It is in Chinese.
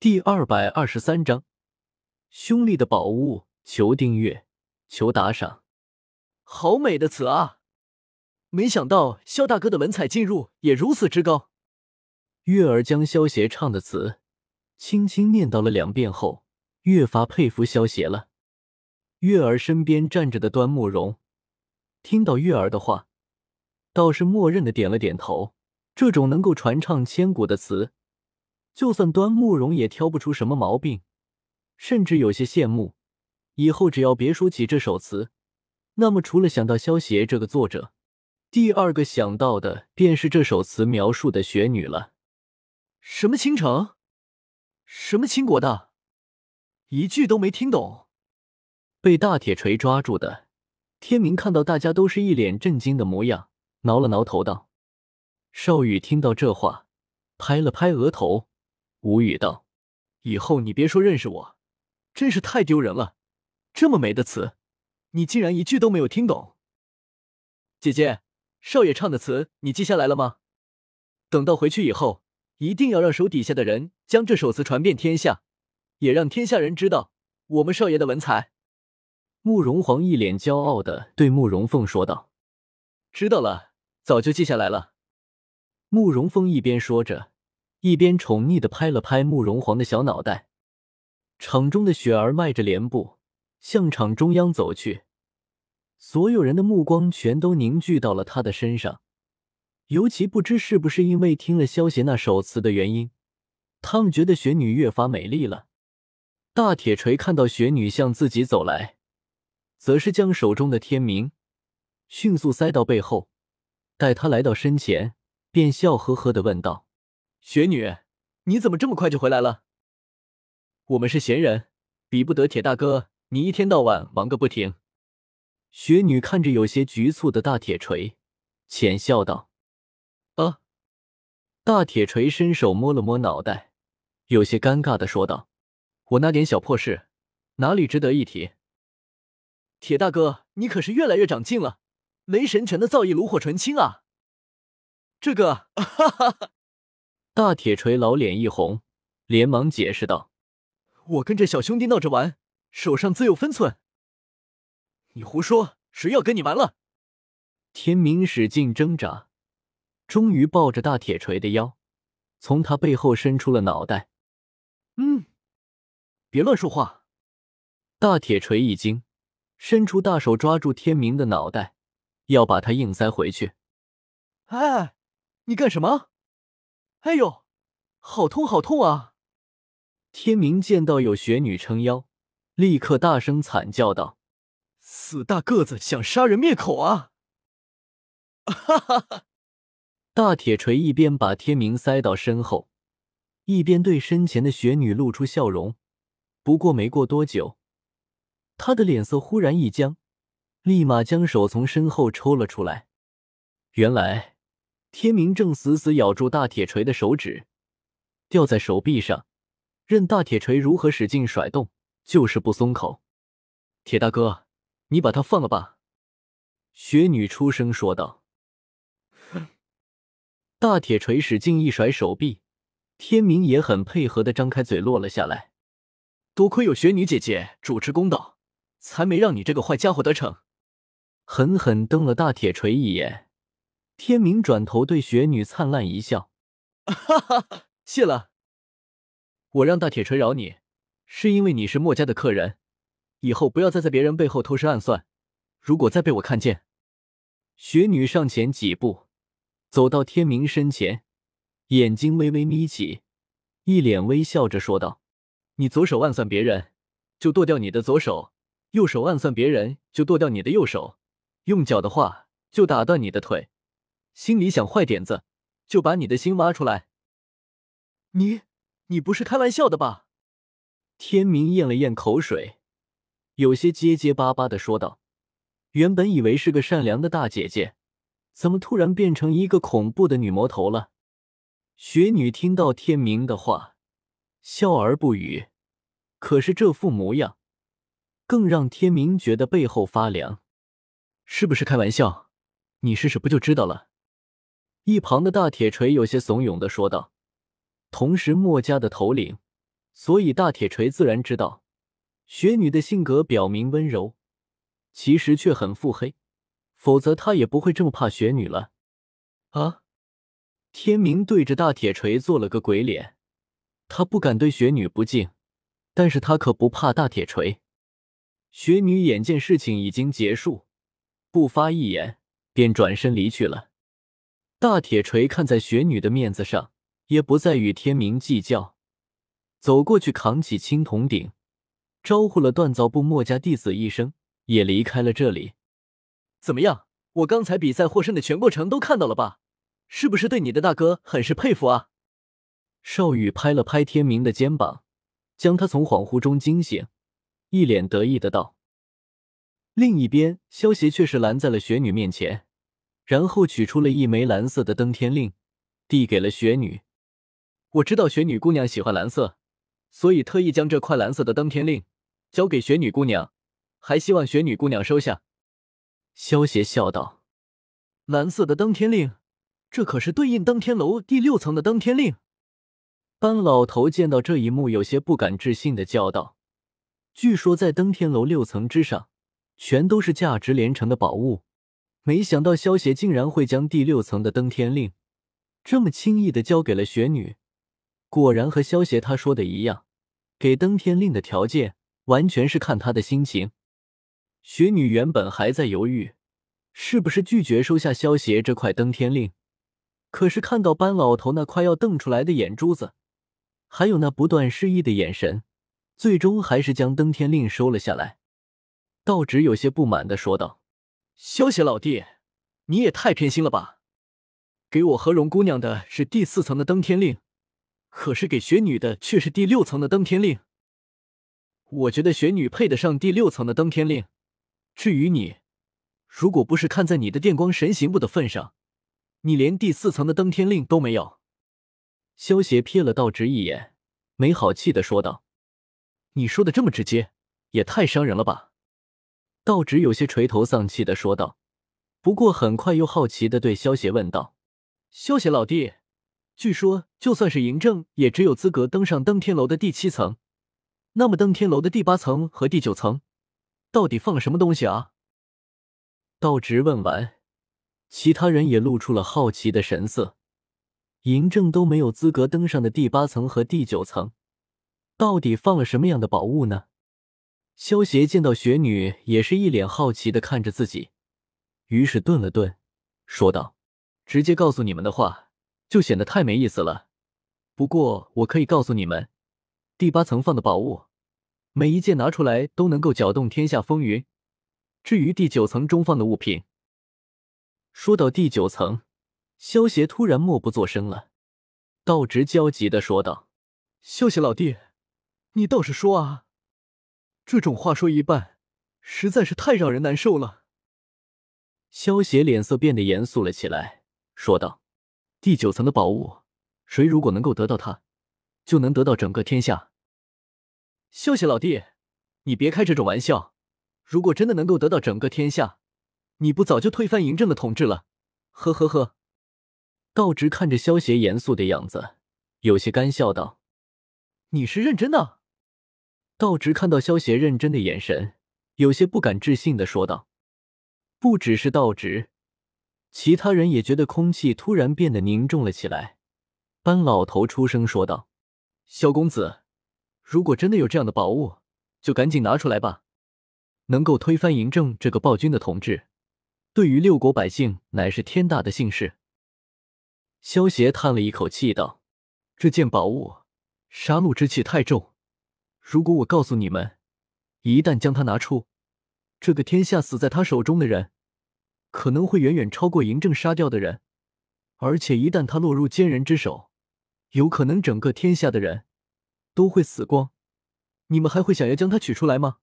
第二百二十三章，兄弟的宝物，求订阅，求打赏。好美的词啊！没想到萧大哥的文采进入也如此之高。月儿将萧协唱的词轻轻念叨了两遍后，越发佩服萧协了。月儿身边站着的端慕容听到月儿的话，倒是默认的点了点头。这种能够传唱千古的词。就算端木容也挑不出什么毛病，甚至有些羡慕。以后只要别说起这首词，那么除了想到萧协这个作者，第二个想到的便是这首词描述的雪女了。什么倾城？什么倾国的？一句都没听懂。被大铁锤抓住的天明看到大家都是一脸震惊的模样，挠了挠头道：“少羽听到这话，拍了拍额头。”无语道：“以后你别说认识我，真是太丢人了。这么美的词，你竟然一句都没有听懂。”姐姐，少爷唱的词你记下来了吗？等到回去以后，一定要让手底下的人将这首词传遍天下，也让天下人知道我们少爷的文采。慕容皇一脸骄傲的对慕容凤说道：“知道了，早就记下来了。”慕容凤一边说着。一边宠溺的拍了拍慕容皇的小脑袋，场中的雪儿迈着莲步向场中央走去，所有人的目光全都凝聚到了他的身上。尤其不知是不是因为听了萧协那首词的原因，他们觉得雪女越发美丽了。大铁锤看到雪女向自己走来，则是将手中的天明迅速塞到背后，待他来到身前，便笑呵呵的问道。雪女，你怎么这么快就回来了？我们是闲人，比不得铁大哥，你一天到晚忙个不停。雪女看着有些局促的大铁锤，浅笑道：“啊。”大铁锤伸手摸了摸脑袋，有些尴尬的说道：“我那点小破事，哪里值得一提？铁大哥，你可是越来越长进了，雷神拳的造诣炉火纯青啊！这个，哈哈哈。”大铁锤老脸一红，连忙解释道：“我跟这小兄弟闹着玩，手上自有分寸。”你胡说，谁要跟你玩了？天明使劲挣扎，终于抱着大铁锤的腰，从他背后伸出了脑袋。嗯，别乱说话！大铁锤一惊，伸出大手抓住天明的脑袋，要把他硬塞回去。哎，你干什么？哎呦，好痛，好痛啊！天明见到有雪女撑腰，立刻大声惨叫道：“死大个子，想杀人灭口啊！”哈哈哈！大铁锤一边把天明塞到身后，一边对身前的雪女露出笑容。不过没过多久，他的脸色忽然一僵，立马将手从身后抽了出来。原来。天明正死死咬住大铁锤的手指，吊在手臂上，任大铁锤如何使劲甩动，就是不松口。铁大哥，你把他放了吧。”雪女出声说道。大铁锤使劲一甩手臂，天明也很配合的张开嘴落了下来。多亏有雪女姐姐主持公道，才没让你这个坏家伙得逞。狠狠瞪了大铁锤一眼。天明转头对雪女灿烂一笑：“哈哈，谢了。我让大铁锤饶你，是因为你是墨家的客人，以后不要再在别人背后偷师暗算。如果再被我看见……”雪女上前几步，走到天明身前，眼睛微微眯起，一脸微笑着说道：“你左手暗算别人，就剁掉你的左手；右手暗算别人，就剁掉你的右手；用脚的话，就打断你的腿。”心里想坏点子，就把你的心挖出来。你，你不是开玩笑的吧？天明咽了咽口水，有些结结巴巴的说道：“原本以为是个善良的大姐姐，怎么突然变成一个恐怖的女魔头了？”雪女听到天明的话，笑而不语。可是这副模样，更让天明觉得背后发凉。是不是开玩笑？你试试不就知道了？一旁的大铁锤有些怂恿的说道，同时墨家的头领所以大铁锤自然知道，雪女的性格表明温柔，其实却很腹黑，否则他也不会这么怕雪女了。啊！天明对着大铁锤做了个鬼脸，他不敢对雪女不敬，但是他可不怕大铁锤。雪女眼见事情已经结束，不发一言，便转身离去了。大铁锤看在雪女的面子上，也不再与天明计较。走过去，扛起青铜鼎，招呼了锻造部墨家弟子一声，也离开了这里。怎么样？我刚才比赛获胜的全过程都看到了吧？是不是对你的大哥很是佩服啊？少羽拍了拍天明的肩膀，将他从恍惚中惊醒，一脸得意的道。另一边，萧邪却是拦在了雪女面前，然后取出了一枚蓝色的登天令，递给了雪女。我知道雪女姑娘喜欢蓝色。所以特意将这块蓝色的登天令交给雪女姑娘，还希望雪女姑娘收下。萧邪笑道：“蓝色的登天令，这可是对应登天楼第六层的登天令。”班老头见到这一幕，有些不敢置信的叫道：“据说在登天楼六层之上，全都是价值连城的宝物，没想到萧邪竟然会将第六层的登天令这么轻易的交给了雪女。”果然和萧协他说的一样，给登天令的条件完全是看他的心情。雪女原本还在犹豫，是不是拒绝收下萧协这块登天令，可是看到班老头那快要瞪出来的眼珠子，还有那不断示意的眼神，最终还是将登天令收了下来。道直有些不满的说道：“萧邪老弟，你也太偏心了吧！给我和荣姑娘的是第四层的登天令。”可是给雪女的却是第六层的登天令，我觉得雪女配得上第六层的登天令。至于你，如果不是看在你的电光神行步的份上，你连第四层的登天令都没有。萧邪瞥了道直一眼，没好气的说道：“你说的这么直接，也太伤人了吧？”道直有些垂头丧气的说道，不过很快又好奇的对萧邪问道：“萧邪老弟。”据说，就算是嬴政，也只有资格登上登天楼的第七层。那么，登天楼的第八层和第九层，到底放了什么东西啊？道直问完，其他人也露出了好奇的神色。嬴政都没有资格登上的第八层和第九层，到底放了什么样的宝物呢？萧邪见到雪女，也是一脸好奇的看着自己，于是顿了顿，说道：“直接告诉你们的话。”就显得太没意思了。不过我可以告诉你们，第八层放的宝物，每一件拿出来都能够搅动天下风云。至于第九层中放的物品，说到第九层，萧邪突然默不作声了。道直焦急的说道：“萧邪老弟，你倒是说啊！这种话说一半，实在是太让人难受了。”萧协脸色变得严肃了起来，说道。第九层的宝物，谁如果能够得到它，就能得到整个天下。萧邪老弟，你别开这种玩笑。如果真的能够得到整个天下，你不早就推翻嬴政的统治了？呵呵呵。道直看着萧邪严肃的样子，有些干笑道：“你是认真的？”道直看到萧邪认真的眼神，有些不敢置信的说道：“不只是道直。”其他人也觉得空气突然变得凝重了起来。班老头出声说道：“萧公子，如果真的有这样的宝物，就赶紧拿出来吧。能够推翻嬴政这个暴君的统治，对于六国百姓乃是天大的幸事。”萧协叹了一口气道：“这件宝物，杀戮之气太重。如果我告诉你们，一旦将它拿出，这个天下死在他手中的人……”可能会远远超过嬴政杀掉的人，而且一旦他落入奸人之手，有可能整个天下的人都会死光。你们还会想要将他取出来吗？